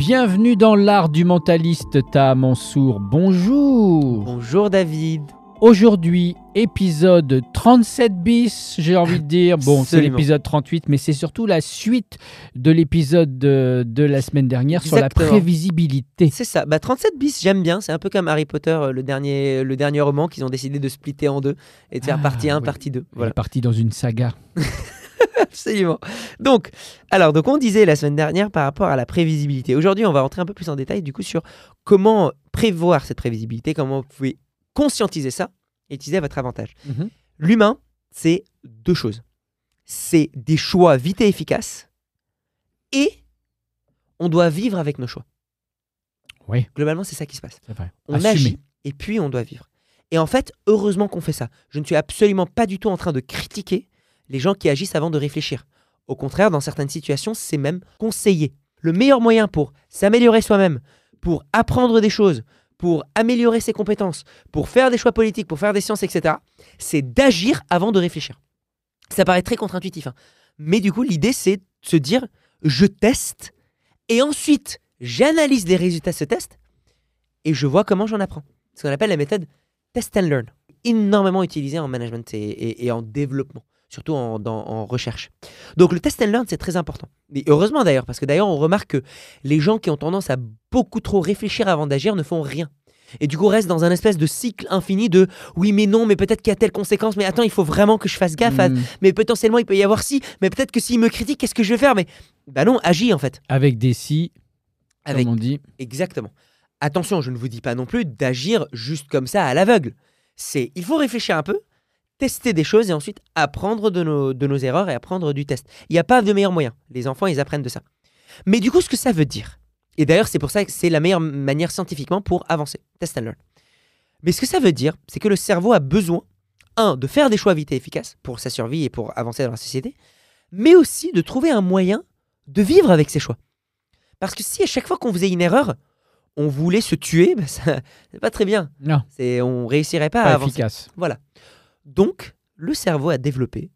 Bienvenue dans l'art du mentaliste Taha Mansour. Bonjour. Bonjour David. Aujourd'hui, épisode 37 bis, j'ai envie de dire. Bon, c'est l'épisode 38, mais c'est surtout la suite de l'épisode de, de la semaine dernière sur la prévisibilité. C'est ça. Bah 37 bis, j'aime bien. C'est un peu comme Harry Potter, euh, le dernier, le dernier roman qu'ils ont décidé de splitter en deux et de faire Ah, partie 1, oui. partie 2. On Voilà. parti dans une saga. Absolument. Donc, alors, donc on disait la semaine dernière par rapport à la prévisibilité. Aujourd'hui, on va rentrer un peu plus en détail du coup sur comment prévoir cette prévisibilité, comment vous pouvez conscientiser ça et utiliser à votre avantage. L'humain, c'est deux choses. C'est des choix vite et efficaces et on doit vivre avec nos choix. Oui, Globalement, c'est ça qui se passe. On Assumer. agit et puis on doit vivre. Et en fait, heureusement qu'on fait ça. Je ne suis absolument pas du tout en train de critiquer les gens qui agissent avant de réfléchir. Au contraire, dans certaines situations, c'est même conseillé. Le meilleur moyen pour s'améliorer soi-même, pour apprendre des choses, pour améliorer ses compétences, pour faire des choix politiques, pour faire des sciences, etc., c'est d'agir avant de réfléchir. Ça paraît très contre-intuitif. hein. Mais du coup, l'idée, c'est de se dire, je teste, et ensuite, j'analyse les résultats de ce test, et je vois comment j'en apprends. Ce qu'on appelle la méthode test and learn. Énormément utilisée en management et, en développement, surtout en, dans- en recherche. Donc le test and learn, c'est très important. Et heureusement d'ailleurs, parce que d'ailleurs, on remarque que les gens qui ont tendance à beaucoup trop réfléchir avant d'agir ne font rien. Et du coup, restent dans un espèce de cycle infini de oui, mais non, mais peut-être qu'il y a telle conséquence, mais attends, il faut vraiment que je fasse gaffe, à- Hmm. mais potentiellement il peut y avoir si, mais peut-être que s'il me critique, qu'est-ce que je vais faire? Mais bah non, agis en fait. Avec des si, Avec comme on dit. Exactement. Attention, je ne vous dis pas non plus d'agir juste comme ça à l'aveugle. C'est, il faut réfléchir un peu, tester des choses et ensuite apprendre de nos, de nos erreurs et apprendre du test. Il n'y a pas de meilleur moyen. Les enfants, ils apprennent de ça. Mais du coup, ce que ça veut dire, et d'ailleurs, c'est pour ça que c'est la meilleure manière scientifiquement pour avancer. Test and learn. Mais ce que ça veut dire, c'est que le cerveau a besoin, un, de faire des choix vite et efficaces pour sa survie et pour avancer dans la société, mais aussi de trouver un moyen de vivre avec ses choix. Parce que si à chaque fois qu'on faisait une erreur, on voulait se tuer, bah ça, c'est pas très bien. Non, C'est, on réussirait pas, pas à avancer. efficace. Voilà. Donc, le cerveau a développé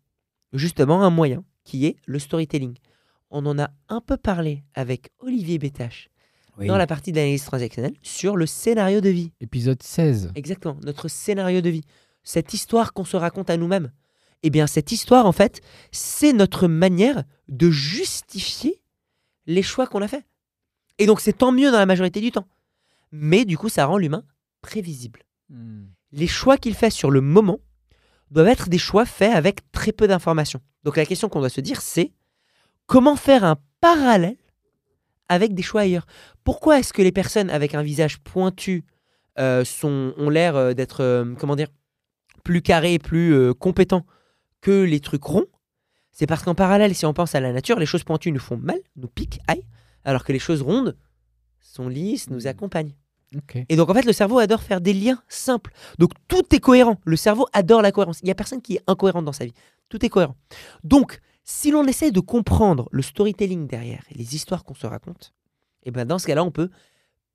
justement un moyen qui est le storytelling. On en a un peu parlé avec Olivier Bétache Oui. dans la partie d'analyse transactionnelle sur le scénario de vie. Épisode 16. Exactement, notre scénario de vie. Cette histoire qu'on se raconte à nous-mêmes. Eh bien, cette histoire, en fait, c'est notre manière de justifier les choix qu'on a faits. Et donc, c'est tant mieux dans la majorité du temps. Mais du coup, ça rend l'humain prévisible. Hmm. Les choix qu'il fait sur le moment doivent être des choix faits avec très peu d'informations. Donc, la question qu'on doit se dire, c'est comment faire un parallèle avec des choix ailleurs? Pourquoi est-ce que les personnes avec un visage pointu euh, ont l'air euh, d'être, euh, comment dire, plus carrés, plus compétents que les trucs ronds? C'est parce qu'en parallèle, si on pense à la nature, les choses pointues nous font mal, nous piquent, aïe, alors que les choses rondes sont lisses, nous accompagnent. Et donc en fait, le cerveau adore faire des liens simples. Donc tout est cohérent. Le cerveau adore la cohérence. Il n'y a personne qui est incohérent dans sa vie. Tout est cohérent. Donc, si l'on essaie de comprendre le storytelling derrière et les histoires qu'on se raconte, et ben dans ce cas-là, on peut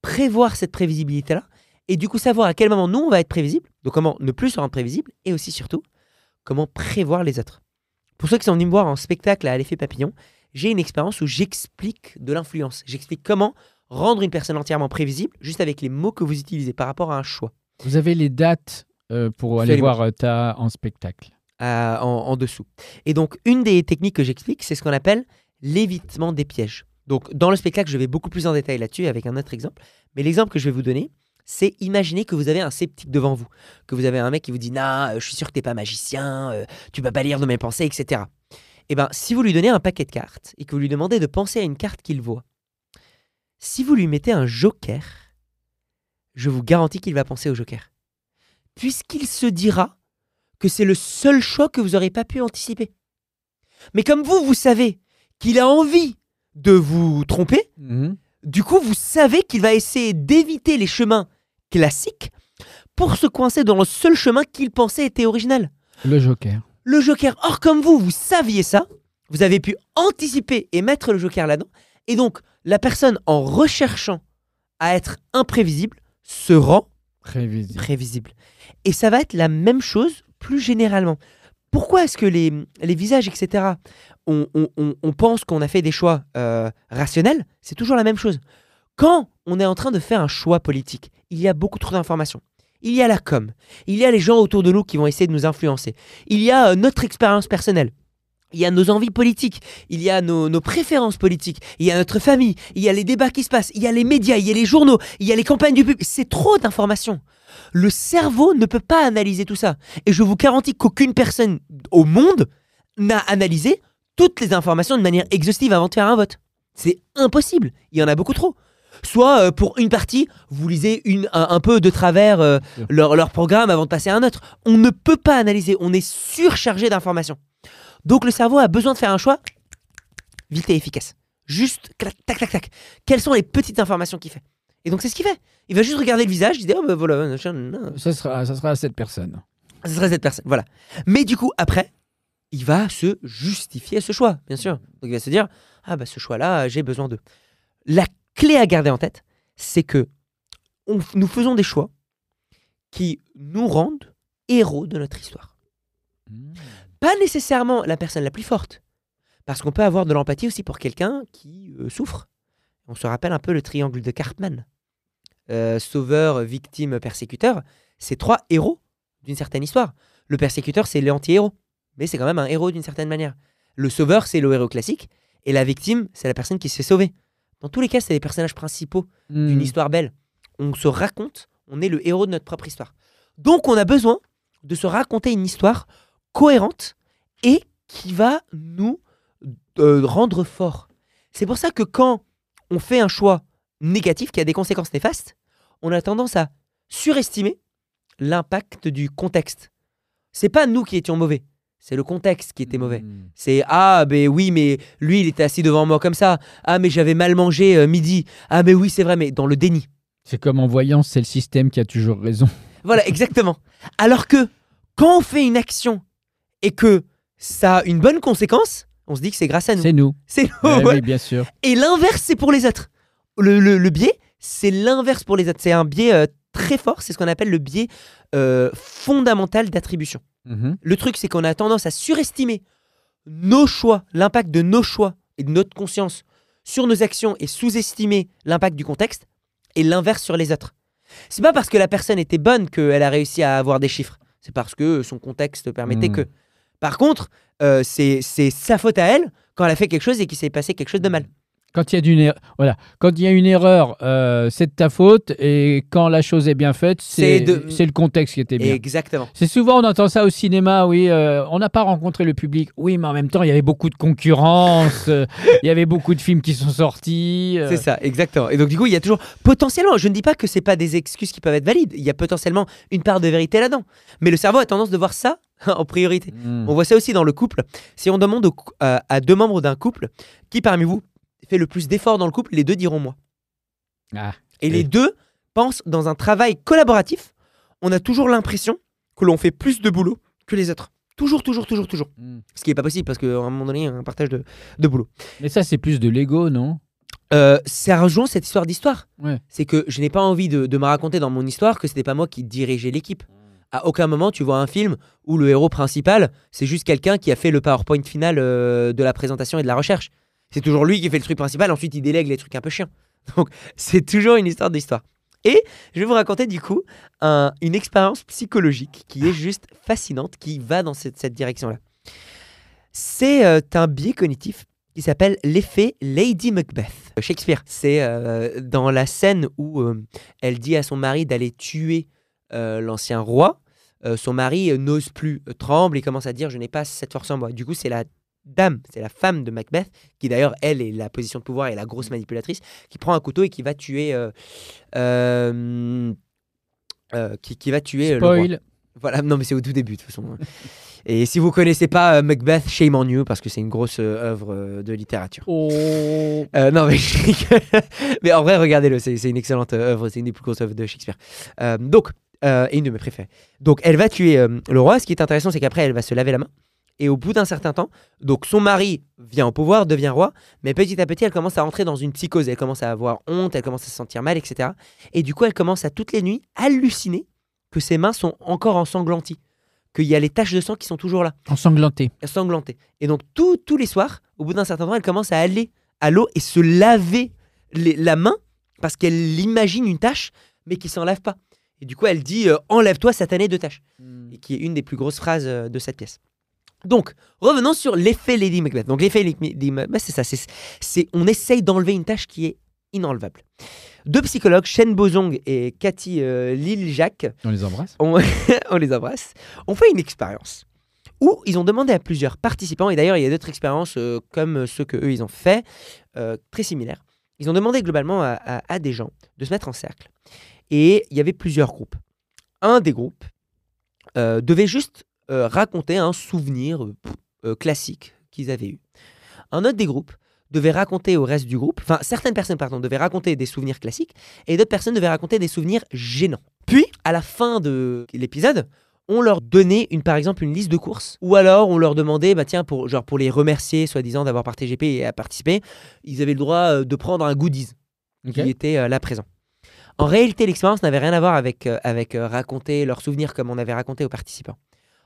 prévoir cette prévisibilité-là et du coup savoir à quel moment nous on va être prévisible. Donc comment ne plus se rendre prévisible et aussi surtout comment prévoir les autres. Pour ceux qui sont venus me voir en spectacle à l'effet papillon, j'ai une expérience où j'explique de l'influence. J'explique comment rendre une personne entièrement prévisible juste avec les mots que vous utilisez par rapport à un choix Vous avez les dates euh, pour aller voir euh, ta en spectacle. à- en, en dessous. Et donc, une des techniques que j'explique, c'est ce qu'on appelle l'évitement des pièges. Donc, dans le spectacle, je vais beaucoup plus en détail là-dessus avec un autre exemple. Mais l'exemple que je vais vous donner, c'est imaginer que vous avez un sceptique devant vous, que vous avez un mec qui vous dit Nah, euh, je suis sûr que t'es pas magicien, euh, tu peux pas lire de mes pensées, etc. Et ben, si vous lui donnez un paquet de cartes et que vous lui demandez de penser à une carte qu'il voit, si vous lui mettez un joker, je vous garantis qu'il va penser au joker. Puisqu'il se dira que c'est le seul choix que vous n'aurez pas pu anticiper. Mais comme vous, vous savez qu'il a envie de vous tromper, Mhm. du coup, vous savez qu'il va essayer d'éviter les chemins classiques pour se coincer dans le seul chemin qu'il pensait était original. Le Joker. Le Joker. Or, comme vous, vous saviez ça, vous avez pu anticiper et mettre le Joker là-dedans. Et donc, la personne, en recherchant à être imprévisible, se rend Prévisible. prévisible. Et ça va être la même chose plus généralement. Pourquoi est-ce que les, les visages, etc., on, on- on- on pense qu'on a fait des choix euh, rationnels C'est toujours la même chose. Quand on est en train de faire un choix politique, il y a beaucoup trop d'informations. Il y a la com, il y a les gens autour de nous qui vont essayer de nous influencer, il y a euh, notre expérience personnelle, il y a nos envies politiques, il y a nos, nos préférences politiques, il y a notre famille, il y a les débats qui se passent, il y a les médias, il y a les journaux, il y a les campagnes du public. C'est trop d'informations. Le cerveau ne peut pas analyser tout ça. Et je vous garantis qu'aucune personne au monde n'a analysé toutes les informations de manière exhaustive avant de faire un vote. C'est impossible. Il y en a beaucoup trop. Soit euh, pour une partie, vous lisez une, un, un peu de travers euh, leur, leur programme avant de passer à un autre. On ne peut pas analyser. On est surchargé d'informations. Donc le cerveau a besoin de faire un choix vite et efficace. Juste clac, tac, tac, tac. Quelles sont les petites informations qu'il fait? Et donc c'est ce qu'il fait. Il va juste regarder le visage, il dit oh ben voilà. Ça sera, ça sera cette personne. ce serait cette personne. Voilà. Mais du coup après, il va se justifier ce choix, bien sûr. Donc il va se dire ah bah ce choix-là, j'ai besoin d'eux. La clé à garder en tête, c'est que on- nous faisons des choix qui nous rendent héros de notre histoire. Mmh. Pas nécessairement la personne la plus forte. Parce qu'on peut avoir de l'empathie aussi pour quelqu'un qui euh, souffre. On se rappelle un peu le triangle de Cartman. Euh, sauveur, victime, persécuteur. C'est trois héros d'une certaine histoire. Le persécuteur, c'est l'anti-héros. Mais c'est quand même un héros d'une certaine manière. Le sauveur, c'est le héros classique. Et la victime, c'est la personne qui se fait sauver. Dans tous les cas, c'est les personnages principaux d'une Mmh. histoire belle. On se raconte, on est le héros de notre propre histoire. Donc on a besoin de se raconter une histoire cohérente et qui va nous euh, rendre forts. C'est pour ça que quand on fait un choix négatif qui a des conséquences néfastes, on a tendance à surestimer l'impact du contexte. C'est pas nous qui étions mauvais, c'est le contexte qui était mauvais. Mmh. C'est ah ben oui mais lui il était assis devant moi comme ça. Ah mais j'avais mal mangé euh, midi. Ah mais oui c'est vrai mais dans le déni. C'est comme en voyant, c'est le système qui a toujours raison. Voilà, exactement. Alors que quand on fait une action et que ça a une bonne conséquence, on se dit que c'est grâce à nous. C'est nous. C'est nous. Ouais, ouais. Oui, bien sûr. Et l'inverse, c'est pour les autres. Le, le- le biais, c'est l'inverse pour les autres. C'est un biais euh, très fort. C'est ce qu'on appelle le biais euh, fondamental d'attribution. Mhm. Le truc, c'est qu'on a tendance à surestimer nos choix, l'impact de nos choix et de notre conscience sur nos actions et sous-estimer l'impact du contexte et l'inverse sur les autres. C'est pas parce que la personne était bonne qu'elle a réussi à avoir des chiffres. C'est parce que son contexte permettait Hmm. que. Par contre, euh, c'est c'est sa faute à elle quand elle a fait quelque chose et qu'il s'est passé quelque chose de mal. Quand il y a d'une er- voilà, quand il y a une erreur, euh, c'est de ta faute, et quand la chose est bien faite, c'est de- le contexte qui était bien. Exactement. C'est souvent on entend ça au cinéma, oui. euh, on n'a pas rencontré le public, oui, mais en même temps il y avait beaucoup de concurrence, euh, il y avait beaucoup de films qui sont sortis. C'est ça, exactement. Et donc, du coup, il y a toujours potentiellement, je ne dis pas que c'est pas des excuses qui peuvent être valides, il y a potentiellement une part de vérité là-dedans. Mais le cerveau a tendance de voir ça en priorité. mm. On voit ça aussi dans le couple. Si on demande au à deux membres d'un couple, qui parmi vous fait le plus d'efforts dans le couple, les deux diront moi. Ah, Et les deux pensent dans un travail collaboratif, on a toujours l'impression que l'on fait plus de boulot que les autres. Toujours, toujours, toujours, toujours. mm. Ce qui n'est pas possible parce qu'à un moment donné, il y a un partage de, de boulot. Mais ça c'est plus de l'ego, non? Euh, ça rejoint cette histoire d'histoire. Ouais. C'est que je n'ai pas envie de, de me raconter dans mon histoire que c'était pas moi qui dirigeais l'équipe. À aucun moment tu vois un film où le héros principal, c'est juste quelqu'un qui a fait le PowerPoint final euh, de la présentation et de la recherche. C'est toujours lui qui fait le truc principal, ensuite il délègue les trucs un peu chiants. Donc c'est toujours une histoire d'histoire. Et je vais vous raconter du coup un- une expérience psychologique qui est juste fascinante, qui va dans cette, direction-là. C'est euh, un biais cognitif qui s'appelle l'effet Lady Macbeth. Shakespeare, c'est euh, dans la scène où euh, elle dit à son mari d'aller tuer euh, l'ancien roi. Euh, son mari euh, n'ose plus, euh, tremble et commence à dire je n'ai pas cette force en moi. Du coup, c'est la dame, c'est la femme de Macbeth, qui d'ailleurs, elle, est la position de pouvoir et la grosse manipulatrice, qui prend un couteau et qui va tuer. euh, euh, euh, qui, qui va tuer euh, le roi. Spoil. Voilà, non, mais c'est au tout début, de toute façon. Et si vous connaissez pas Macbeth, shame on you, parce que c'est une grosse œuvre de littérature. Oh. Non, mais, mais en vrai, regardez-le, c'est une excellente œuvre, c'est une des plus grosses œuvres de Shakespeare. Donc, et une de mes préférées. Donc, elle va tuer le roi. Ce qui est intéressant, c'est qu'après, elle va se laver la main. Et au bout d'un certain temps, donc son mari vient au pouvoir, devient roi, mais petit à petit, elle commence à rentrer dans une psychose. Elle commence à avoir honte, elle commence à se sentir mal, etc. Et du coup, elle commence à toutes les nuits halluciner que ses mains sont encore ensanglanties, qu'il y a les taches de sang qui sont toujours là Ensanglanté. ensanglantée. Et donc, tout- tous les soirs, au bout d'un certain temps, elle commence à aller à l'eau et se laver les- la main parce qu'elle imagine une tâche, mais qui s'enlève pas. Et du coup, elle dit euh, Enlève-toi, satané de tâche. Et qui est une des plus grosses phrases euh, de cette pièce. Donc, revenons sur l'effet Lady Macbeth. Donc, l'effet Lady Macbeth, c'est ça. C'est, on essaye d'enlever une tâche qui est inenlevable. Deux psychologues, Shen Bozong et Cathy euh, Liljak, On les embrasse. on, on les embrasse, ont fait une expérience où ils ont demandé à plusieurs participants, et d'ailleurs il y a d'autres expériences euh, comme ceux que eux ils ont fait, euh, très similaires. Ils ont demandé globalement à, à- à des gens de se mettre en cercle. Et il y avait plusieurs groupes. Un des groupes euh, devait juste euh, raconter un souvenir euh, euh, classique qu'ils avaient eu. Un autre des groupes devait raconter au reste du groupe, enfin certaines personnes pardon, devaient raconter des souvenirs classiques et d'autres personnes devaient raconter des souvenirs gênants. Puis, à la fin de l'épisode, on leur donnait une, par exemple une liste de courses, ou alors on leur demandait, bah tiens, pour, genre pour les remercier, soi-disant d'avoir participé et à participer, ils avaient le droit euh, de prendre un goodies qui était euh, là présent. En réalité, l'expérience n'avait rien à voir avec, euh, avec euh, raconter leurs souvenirs comme on avait raconté aux participants.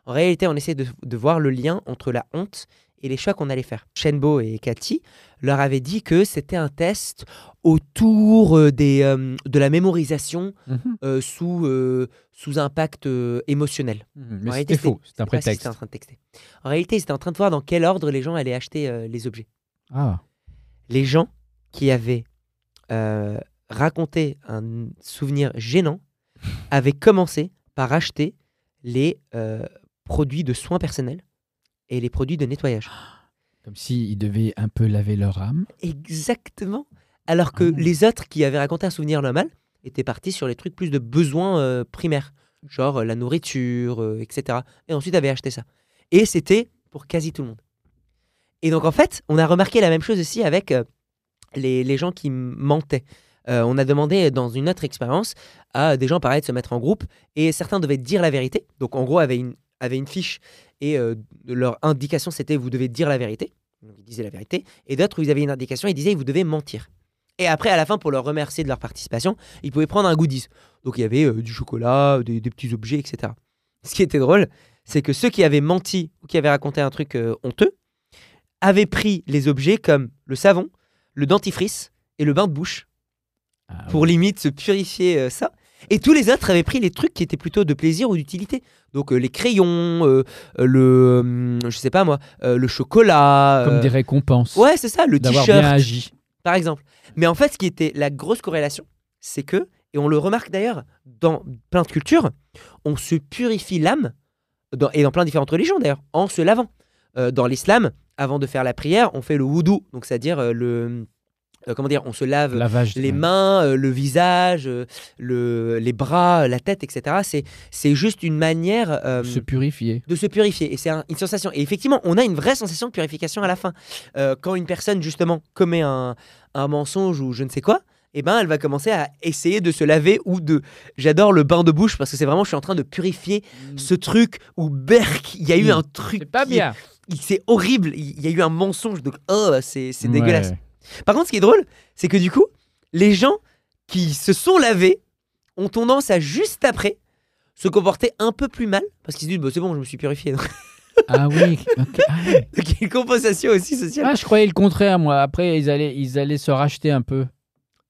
En réalité, on essayait de, de voir le lien entre la honte et les choix qu'on allait faire. Shenbo et Cathy leur avaient dit que c'était un test autour euh, des, euh, de la mémorisation Mhm. euh, sous, euh, sous impact émotionnel. Mais réalité, c'était faux. C'est un prétexte. c'était en train de texter. En réalité, ils étaient en train de voir dans quel ordre les gens allaient acheter les objets. Ah. Les gens qui avaient raconté un souvenir gênant avaient commencé par acheter les produits de soins personnels et les produits de nettoyage. Comme s'ils devaient un peu laver leur âme. Exactement. Alors que Ah. les autres qui avaient raconté un souvenir normal étaient partis sur les trucs plus de besoins euh, primaires, genre euh, la nourriture, euh, etc. Et ensuite avaient acheté ça. Et c'était pour quasi tout le monde. Et donc en fait, on a remarqué la même chose aussi avec les, les gens qui mentaient. On a demandé dans une autre expérience à des gens pareil de se mettre en groupe et certains devaient dire la vérité. Donc en gros, avaient une, avaient une fiche et euh, leur indication c'était vous devez dire la vérité. Donc ils disaient la vérité. Et d'autres où ils avaient une indication, ils disaient vous devez mentir. Et après, à la fin, pour leur remercier de leur participation, ils pouvaient prendre un goodies. Donc il y avait euh, du chocolat, des, des petits objets, etc. Ce qui était drôle, c'est que ceux qui avaient menti ou qui avaient raconté un truc euh, honteux avaient pris les objets comme le savon, le dentifrice et le bain de bouche Ah, pour limite se purifier euh, ça. Et tous les autres avaient pris les trucs qui étaient plutôt de plaisir ou d'utilité. Donc euh, les crayons, euh, euh, le, je sais pas moi, le chocolat. Comme des récompenses. Ouais, c'est ça, le D'avoir bien t-shirt, agi. par exemple. Mais en fait, ce qui était la grosse corrélation, c'est que, et on le remarque d'ailleurs dans plein de cultures, on se purifie l'âme, dans- et dans plein de différentes religions d'ailleurs, en se lavant. Dans l'islam, avant de faire la prière, on fait le wudu, donc c'est-à-dire le. Euh, comment dire On se lave Lavage. les ouais. mains, euh, le visage, euh, le, les bras, la tête, etc. C'est, c'est juste une manière Se purifier. de se purifier. Et c'est un- une sensation. Et effectivement, on a une vraie sensation de purification à la fin. Quand une personne, justement, commet un, un mensonge ou je ne sais quoi, eh ben, elle va commencer à essayer de se laver ou de. J'adore le bain de bouche parce que c'est vraiment, je suis en train de purifier ce truc où Berk, il y a eu Mm. un truc. C'est pas bien. C'est horrible. Il y a eu un mensonge. Donc, oh, c'est, c'est Ouais. dégueulasse. Par contre, ce qui est drôle, c'est que du coup, les gens qui se sont lavés ont tendance à juste après se comporter un peu plus mal parce qu'ils se disent bah, c'est bon, je me suis purifié. Ah oui. ok. Ah. Donc il y a une compensation aussi sociale. Ah, je croyais le contraire, moi. Après, ils allaient, ils allaient se racheter un peu.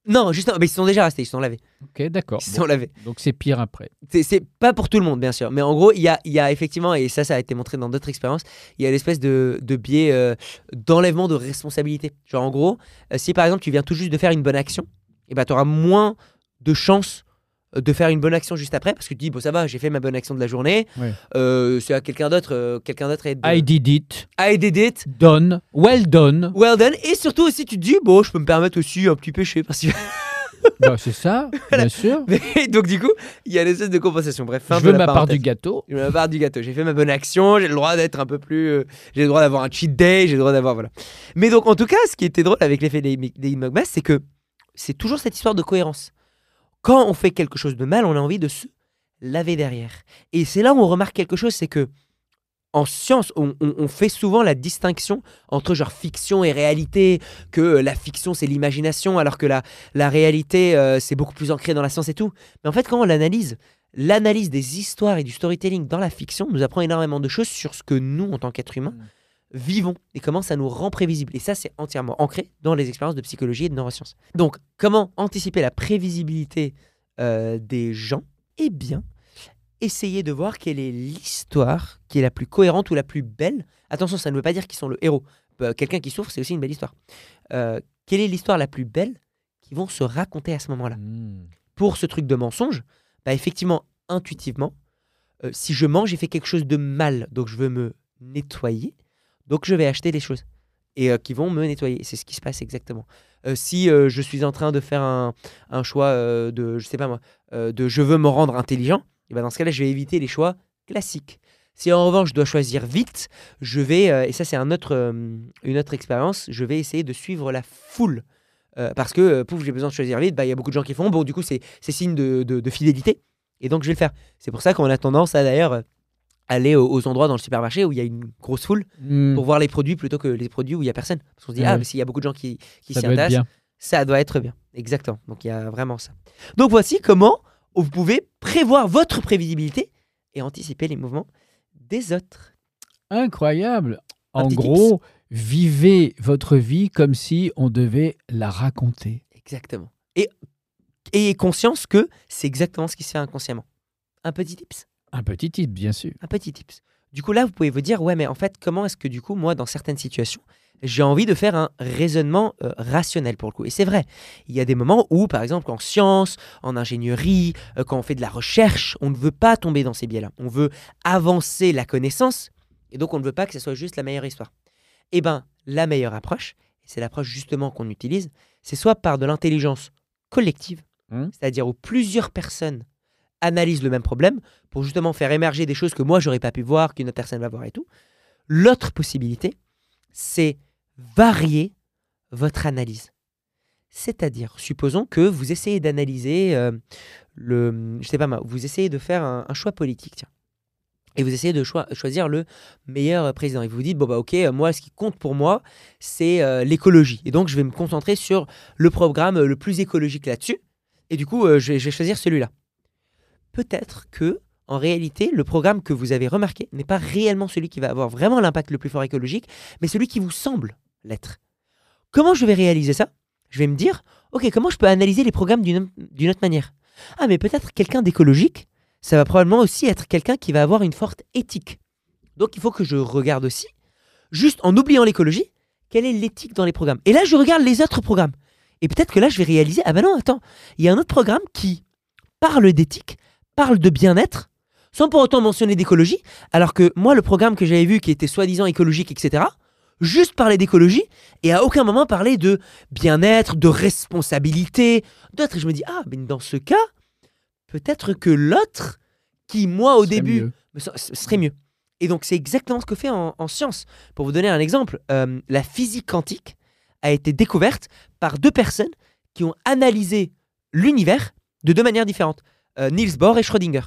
Non, justement, mais ils se sont déjà restés, ils se sont lavés. Ok, d'accord. Bon, donc c'est pire après. C'est- pas pour tout le monde, bien sûr. Mais en gros, il y a, y a effectivement, et ça, ça a été montré dans d'autres expériences, il y a l'espèce de, de biais euh, d'enlèvement de responsabilité. Genre, en gros, euh, si par exemple tu viens tout juste de faire une bonne action, et ben, tu auras moins de chances euh, de faire une bonne action juste après parce que tu dis bon ça va j'ai fait ma bonne action de la journée. Euh, c'est à quelqu'un d'autre euh, quelqu'un d'autre est de... I did it. I did it Done. Well done. well done et surtout aussi tu te dis bon je peux me permettre aussi un petit péché parce que Bah, c'est ça, bien sûr. Mais donc du coup, il y a l'espèce de compensation. Bref, fin je de veux la ma part du gâteau. Je veux ma part du gâteau. J'ai fait ma bonne action, j'ai le droit d'être un peu plus... euh, j'ai le droit d'avoir un cheat day, j'ai le droit d'avoir... Voilà. Mais donc en tout cas, ce qui était drôle avec l'effet des, des Macbeth, c'est que c'est toujours cette histoire de cohérence. Quand on fait quelque chose de mal, on a envie de se laver derrière. Et c'est là où on remarque quelque chose, c'est que en science, on, on- on fait souvent la distinction entre genre fiction et réalité, que euh, la fiction c'est l'imagination, alors que la, la réalité euh, c'est beaucoup plus ancré dans la science et tout. Mais en fait, quand on l'analyse, l'analyse des histoires et du storytelling dans la fiction nous apprend énormément de choses sur ce que nous, en tant qu'êtres humains, vivons et comment ça nous rend prévisibles. Et ça, c'est entièrement ancré dans les expériences de psychologie et de neurosciences. Donc, comment anticiper la prévisibilité euh, des gens? Eh bien, essayer de voir quelle est l'histoire qui est la plus cohérente ou la plus belle. Attention, ça ne veut pas dire qu'ils sont le héros. Euh, Quelqu'un qui souffre, c'est aussi une belle histoire. Euh, quelle est l'histoire la plus belle qu'ils vont se raconter à ce moment-là Hmm. Pour ce truc de mensonge, bah effectivement, intuitivement, euh, si je mange, j'ai fait quelque chose de mal, donc je veux me nettoyer, donc je vais acheter des choses et euh, qui vont me nettoyer. C'est ce qui se passe exactement. Euh, si euh, je suis en train de faire un, un choix de, je sais pas moi, de je veux me rendre intelligent, et ben dans ce cas-là, je vais éviter les choix classiques. Si en revanche je dois choisir vite, je vais, euh, et ça c'est un autre, euh, une autre expérience, je vais essayer de suivre la foule. Euh, parce que, pouf, j'ai besoin de choisir vite, bah, il y a beaucoup de gens qui font, bon, du coup, c'est signe de, de- de fidélité, et donc je vais le faire. C'est pour ça qu'on a tendance à d'ailleurs aller aux, aux endroits dans le supermarché où il y a une grosse foule Hmm. pour voir les produits plutôt que les produits où il y a personne. Parce qu'on se dit, Ouais. ah, mais s'il y a beaucoup de gens qui, s'y intéressent, ça doit être bien. Exactement. Donc il y a vraiment ça. Donc voici comment vous pouvez prévoir votre prévisibilité et anticiper les mouvements des autres. Incroyable. Un En gros, vivez votre vie comme si on devait la raconter. Exactement. Et ayez conscience que c'est exactement ce qui se fait inconsciemment. Un petit tips. Un petit titre, bien sûr. Un petit tips. Du coup, là, vous pouvez vous dire, ouais, mais en fait, comment est-ce que du coup, moi, dans certaines situations, j'ai envie de faire un raisonnement euh, rationnel pour le coup. Et c'est vrai, il y a des moments où, par exemple, en science, en ingénierie, euh, quand on fait de la recherche, on ne veut pas tomber dans ces biais-là. On veut avancer la connaissance, et donc on ne veut pas que ce soit juste la meilleure histoire. Eh bien, la meilleure approche, c'est l'approche justement qu'on utilise, c'est soit par de l'intelligence collective, Hmm. c'est-à-dire où plusieurs personnes analysent le même problème pour justement faire émerger des choses que moi j'aurais pas pu voir, qu'une autre personne va voir et tout. L'autre possibilité, c'est varier votre analyse. C'est-à-dire, supposons que vous essayez d'analyser euh, le, je sais pas vous essayez de faire un, choix politique, tiens, et vous essayez de choi- choisir le meilleur président. Et vous vous dites bon bah ok, moi ce qui compte pour moi c'est euh, l'écologie, et donc je vais me concentrer sur le programme le plus écologique là-dessus, et du coup euh, je vais choisir celui-là peut-être que, en réalité, le programme que vous avez remarqué n'est pas réellement celui qui va avoir vraiment l'impact le plus fort écologique, mais celui qui vous semble l'être. Comment je vais réaliser ça? Je vais me dire, ok, comment je peux analyser les programmes d'une autre manière? Ah, mais peut-être quelqu'un d'écologique, ça va probablement aussi être quelqu'un qui va avoir une forte éthique. Donc il faut que je regarde aussi, juste en oubliant l'écologie, quelle est l'éthique dans les programmes. Et là, je regarde les autres programmes. Et peut-être que là, je vais réaliser, ah ben non, attends, il y a un autre programme qui parle d'éthique, parle de bien-être, sans pour autant mentionner d'écologie, alors que moi, le programme que j'avais vu qui était soi-disant écologique, etc., juste parlait d'écologie et à aucun moment parlait de bien-être, de responsabilité, d'autres. Et je me dis, ah, mais dans ce cas, peut-être que l'autre, qui moi au début me serait mieux. Et donc c'est exactement ce que fait en, en science. Pour vous donner un exemple, euh, la physique quantique a été découverte par deux personnes qui ont analysé l'univers de deux manières différentes. Euh, Niels Bohr et Schrödinger.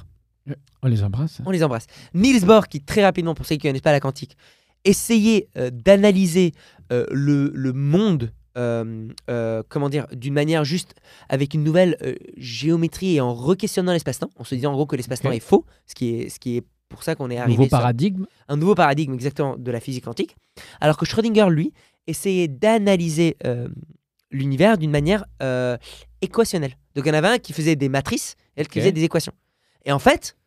On les embrasse. On les embrasse. Niels Bohr, qui très rapidement, pour ceux qui ne connaissent pas la quantique, essayait euh, d'analyser euh, le, le monde, euh, comment dire, d'une manière juste avec une nouvelle géométrie et en requestionnant l'espace-temps, en se disant en gros que l'espace-temps est faux, ce qui est, ce qui est pour ça qu'on est arrivé Nouveau sur paradigme. un nouveau paradigme exactement de la physique quantique, alors que Schrödinger, lui, essayait d'analyser l'univers d'une manière équationnelle. Donc il y en avait un qui faisait des matrices et l'autre qui faisait des équations. Et en fait,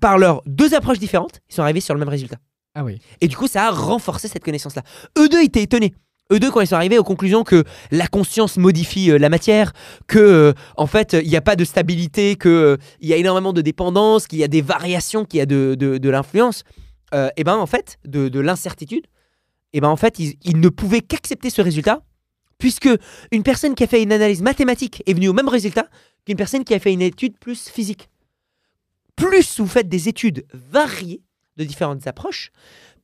par leurs deux approches différentes, ils sont arrivés sur le même résultat. Ah oui. Et du coup, ça a renforcé cette connaissance-là. Eux deux étaient étonnés. Eux deux, quand ils sont arrivés aux conclusions que la conscience modifie euh, la matière, que euh, en fait, il n'y a pas de stabilité, qu'il y a énormément de dépendance, qu'il y a des variations, qu'il y a de, de, de l'influence, et ben en fait, de, de l'incertitude, et ben en fait, ils, ils ne pouvaient qu'accepter ce résultat, puisque une personne qui a fait une analyse mathématique est venue au même résultat qu'une personne qui a fait une étude plus physique. Plus vous faites des études variées de différentes approches,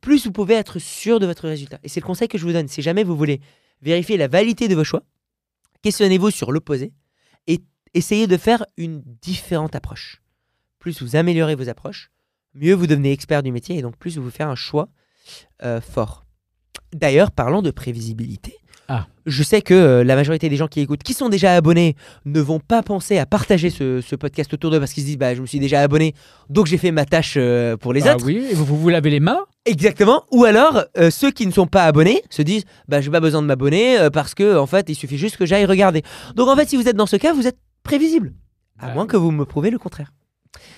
plus vous pouvez être sûr de votre résultat. Et c'est le conseil que je vous donne. Si jamais vous voulez vérifier la validité de vos choix, questionnez-vous sur l'opposé et essayez de faire une différente approche. Plus vous améliorez vos approches, mieux vous devenez expert du métier et donc plus vous faire un choix euh, fort. D'ailleurs, parlant de prévisibilité, Ah. Je sais que euh, la majorité des gens qui écoutent, qui sont déjà abonnés, ne vont pas penser à partager ce, ce podcast autour d'eux parce qu'ils se disent bah, Je me suis déjà abonné, donc j'ai fait ma tâche euh, pour les Ah autres. oui, et vous, vous vous lavez les mains? Exactement. Ou alors, euh, ceux qui ne sont pas abonnés se disent bah, J'ai pas besoin de m'abonner parce que, en fait, il suffit juste que j'aille regarder. Donc, en fait, si vous êtes dans ce cas, vous êtes prévisible. À Bah moins que vous me prouvez le contraire.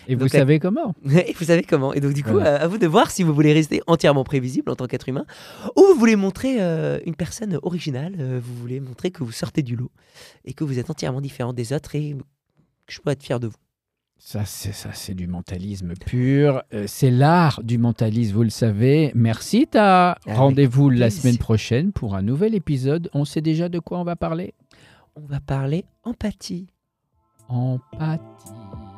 Et vous Donc, savez comment? Et vous savez comment. Et donc, du coup, Voilà. euh, à vous de voir si vous voulez rester entièrement prévisible en tant qu'être humain ou vous voulez montrer euh, une personne originale, euh, vous voulez montrer que vous sortez du lot et que vous êtes entièrement différent des autres et que je peux être fier de vous. Ça, c'est ça, c'est du mentalisme pur. Euh, c'est l'art du mentalisme, vous le savez. Merci, Ta. Rendez-vous la semaine prochaine pour un nouvel épisode. On sait déjà de quoi on va parler? On va parler empathie. Empathie.